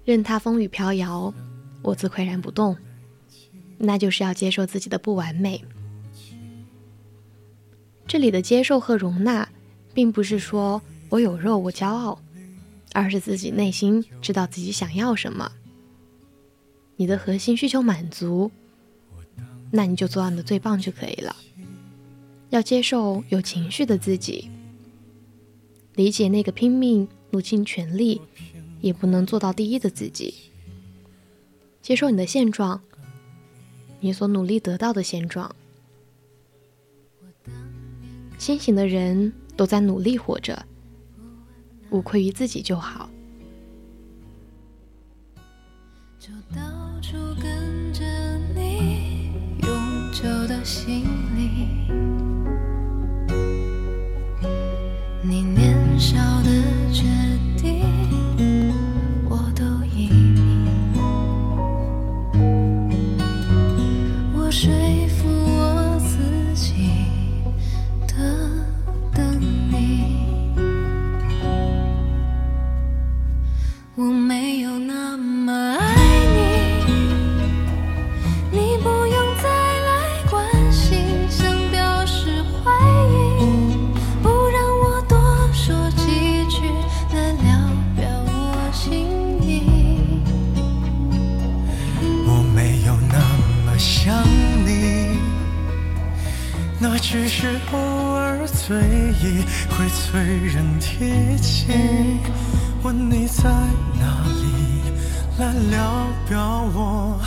任它风雨飘摇，我自岿然不动。那就是要接受自己的不完美。这里的接受和容纳，并不是说我有肉我骄傲，而是自己内心知道自己想要什么。你的核心需求满足，那你就做到你的最棒就可以了。要接受有情绪的自己，理解那个拼命、努尽全力也不能做到第一的自己。接受你的现状，你所努力得到的现状。清醒的人都在努力活着，无愧于自己就好。就到处跟着你，永久的心里，你年少的决说服我自己的等你，我没有那么爱那只是偶尔醉意会催人提起。问你在哪里，来聊表我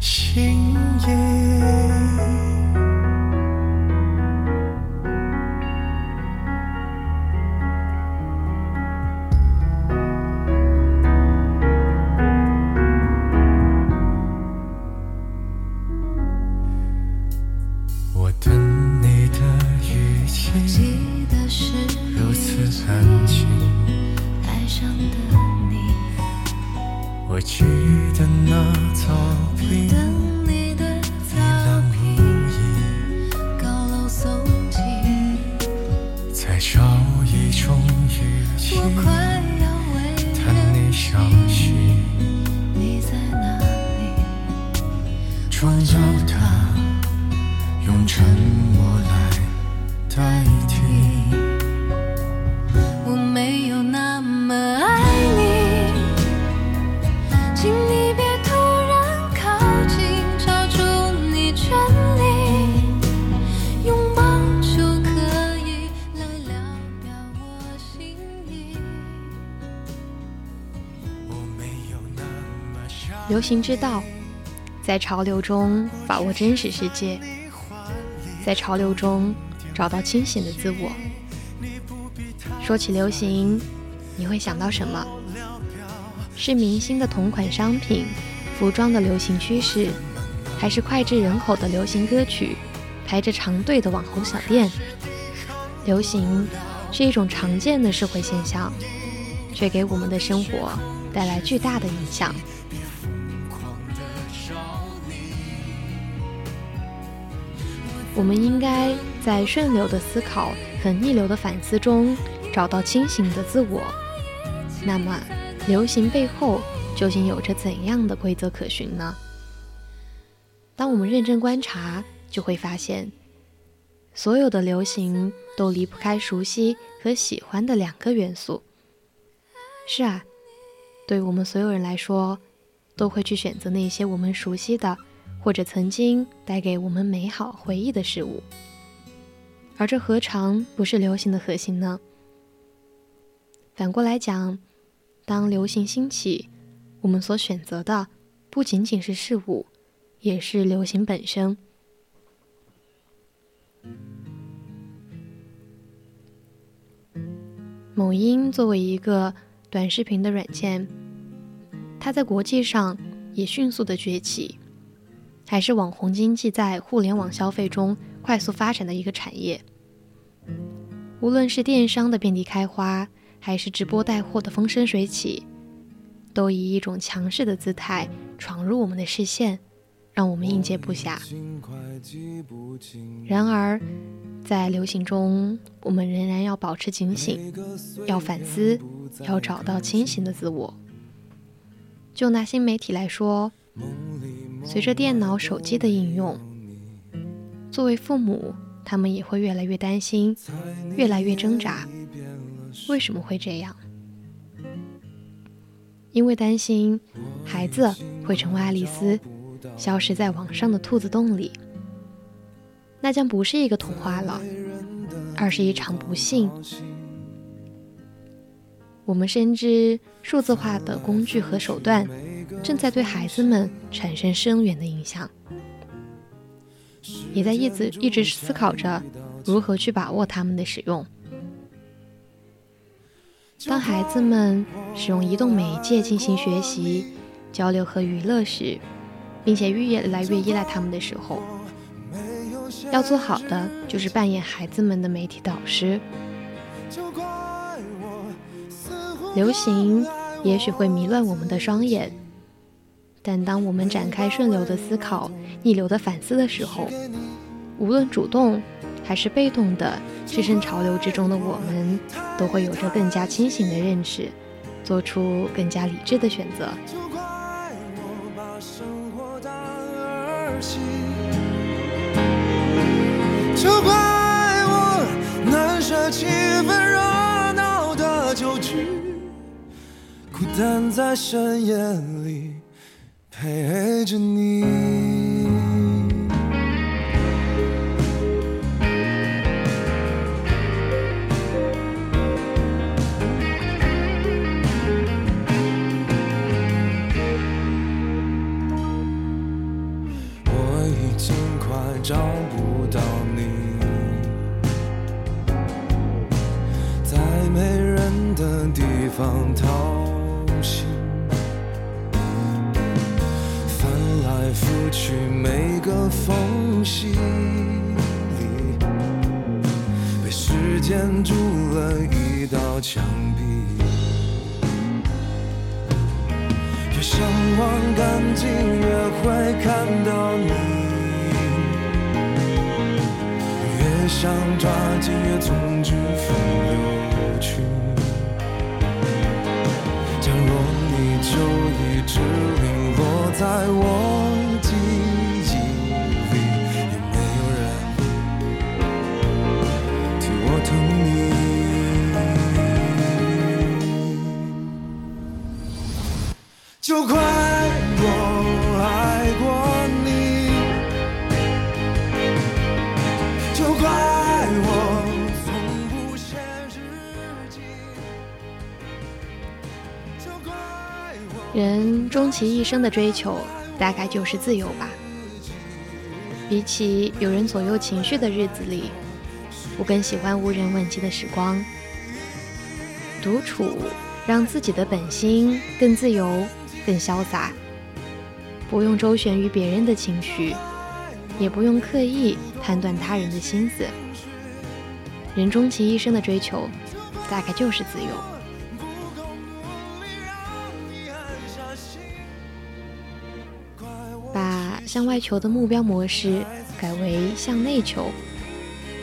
心意。流行之道，在潮流中把握真实世界，在潮流中找到清醒的自我。说起流行，你会想到什么？是明星的同款商品、服装的流行趋势，还是脍炙人口的流行歌曲、排着长队的网红小店？流行是一种常见的社会现象，却给我们的生活带来巨大的影响。我们应该在顺流的思考和逆流的反思中找到清醒的自我。那么，流行背后究竟有着怎样的规则可循呢？当我们认真观察，就会发现，所有的流行都离不开熟悉和喜欢的两个元素。是啊，对我们所有人来说，都会去选择那些我们熟悉的。或者曾经带给我们美好回忆的事物，而这何尝不是流行的核心呢？反过来讲，当流行兴起，我们所选择的不仅仅是事物，也是流行本身。某音作为一个短视频的软件，它在国际上也迅速的崛起。还是网红经济在互联网消费中快速发展的一个产业。无论是电商的遍地开花，还是直播带货的风生水起，都以一种强势的姿态闯入我们的视线，让我们应接不暇。然而，在流行中，我们仍然要保持警醒，要反思，要找到清醒的自我。就拿新媒体来说。随着电脑、手机的应用，作为父母，他们也会越来越担心，越来越挣扎。为什么会这样？因为担心孩子会成为爱丽丝，消失在网上的兔子洞里。那将不是一个童话了，而是一场不幸。我们深知数字化的工具和手段正在对孩子们产生深远的影响，也在一直一直思考着如何去把握他们的使用。当孩子们使用移动媒介进行学习、交流和娱乐时，并且越来越依赖他们的时候，要做好的就是扮演孩子们的媒体导师。流行也许会迷乱我们的双眼，但当我们展开顺流的思考、逆流的反思的时候，无论主动还是被动的置身潮流之中的我们，都会有着更加清醒的认识，做出更加理智的选择。就怪我难舍气氛热闹的酒局，孤单在深夜里陪着你。我已经快找不到你，在没人的地方逃拂去每个缝隙里，被时间筑了一道墙壁。越想忘干净，越会看到你；越想抓紧，越从指缝流去。假若你就一直零落在我记忆里，有没有人替我疼你。就怪我爱过人终其一生的追求，大概就是自由吧。比起有人左右情绪的日子里，我更喜欢无人问津的时光。独处，让自己的本心更自由、更潇洒，不用周旋于别人的情绪，也不用刻意判断他人的心思。人终其一生的追求，大概就是自由。向外求的目标模式改为向内求，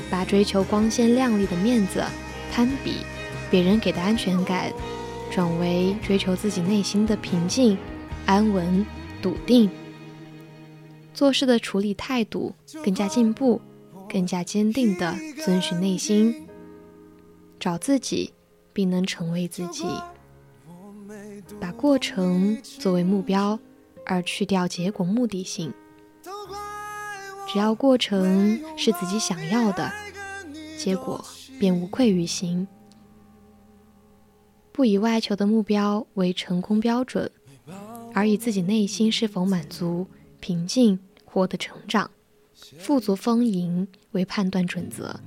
把追求光鲜亮丽的面子、攀比、别人给的安全感，转为追求自己内心的平静、安稳、笃定。做事的处理态度更加进步，更加坚定地遵循内心，找自己，并能成为自己。把过程作为目标，而去掉结果目的性。只要过程是自己想要的，结果便无愧于心。不以外求的目标为成功标准，而以自己内心是否满足、平静、获得成长、富足丰盈为判断准则。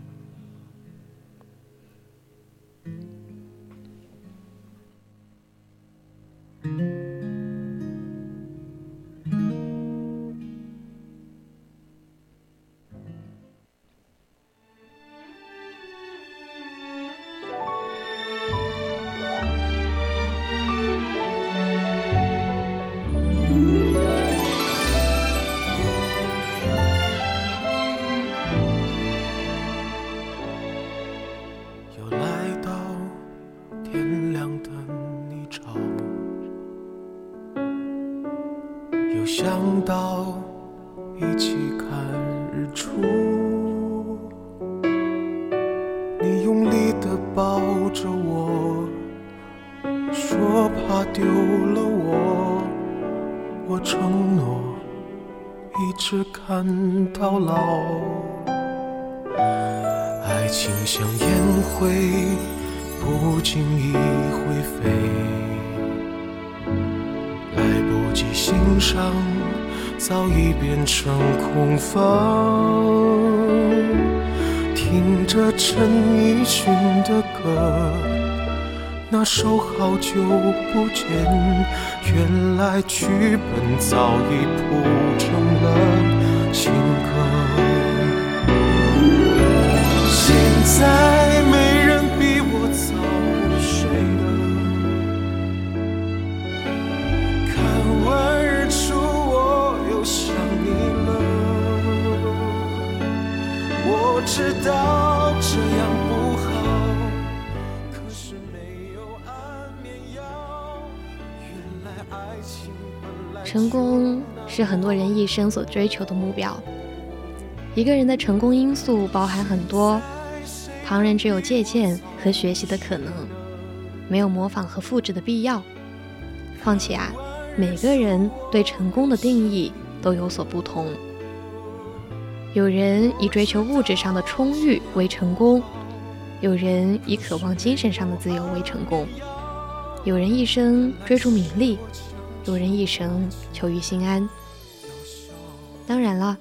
丢了我我承诺一直看到老。爱情像烟灰不经意会飞来不及欣赏早已变成空房。听着陈奕迅的歌那首好久不见，原来剧本早已谱成了情歌。现在没人比我早睡了，看完日出我又想你了。我知道成功是很多人一生所追求的目标。一个人的成功因素包含很多，旁人只有借鉴和学习的可能，没有模仿和复制的必要。况且啊，每个人对成功的定义都有所不同。有人以追求物质上的充裕为成功，有人以渴望精神上的自由为成功，有人一生追逐名利，有人一生求于心安。当然了。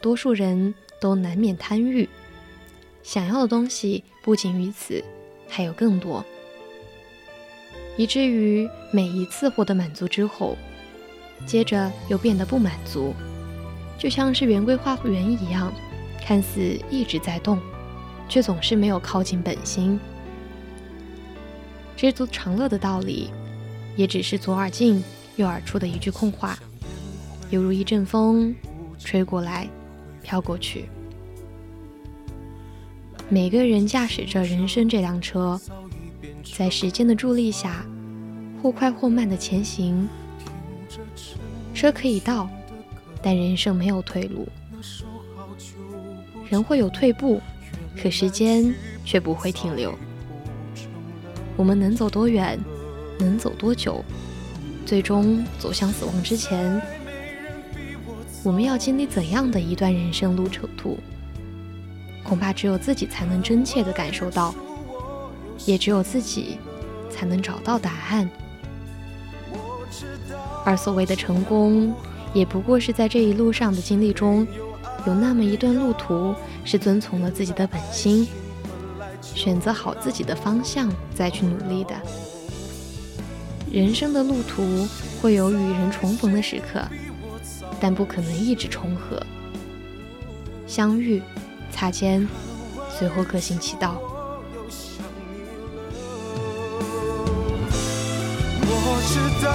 多数人都难免贪欲，想要的东西不仅于此，还有更多，以至于每一次获得满足之后，接着又变得不满足，就像是圆规花园一样，看似一直在动，却总是没有靠近本心。知足常乐的道理，也只是左耳进右耳处的一句空话，犹如一阵风吹过来。飘过去。每个人驾驶着人生这辆车，在时间的助力下，或快或慢的前行。车可以到，但人生没有退路。人会有退步，可时间却不会停留。我们能走多远，能走多久，最终走向死亡之前。我们要经历怎样的一段人生路程途？恐怕只有自己才能真切地感受到，也只有自己才能找到答案。而所谓的成功，也不过是在这一路上的经历中，有那么一段路途是遵从了自己的本心，选择好自己的方向再去努力的。人生的路途会有与人重逢的时刻。但不可能一直重合，相遇、擦肩，随后各行其道。我知道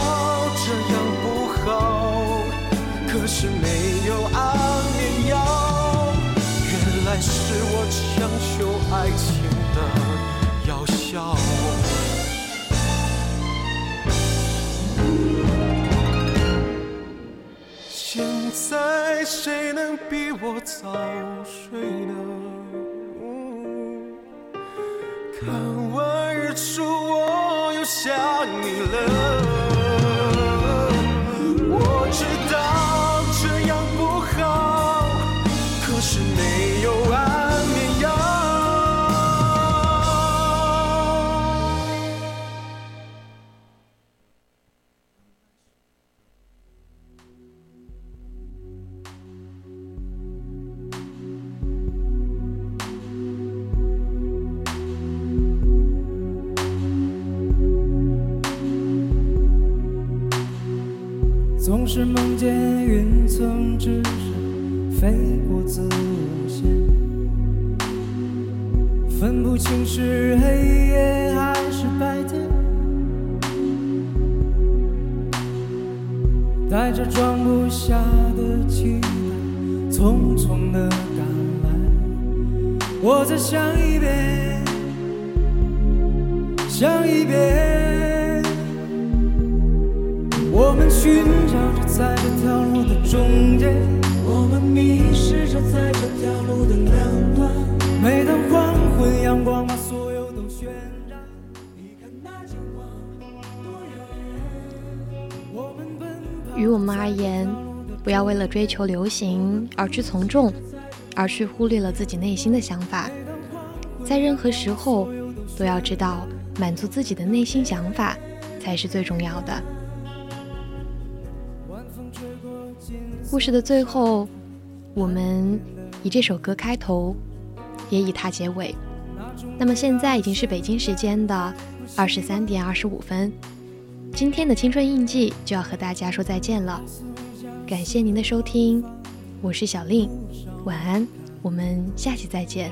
这样不好，可是没有安眠药。原来是我强求爱情在谁能比我早睡呢？看完日出，我又想你了。为了追求流行而去从众，而去忽略了自己内心的想法，在任何时候都要知道满足自己的内心想法才是最重要的。故事的最后，我们以这首歌开头，也以它结尾。那么现在已经是北京时间的二十三点二十五分，今天的青春印记就要和大家说再见了。感谢您的收听我是小令晚安我们下期再见。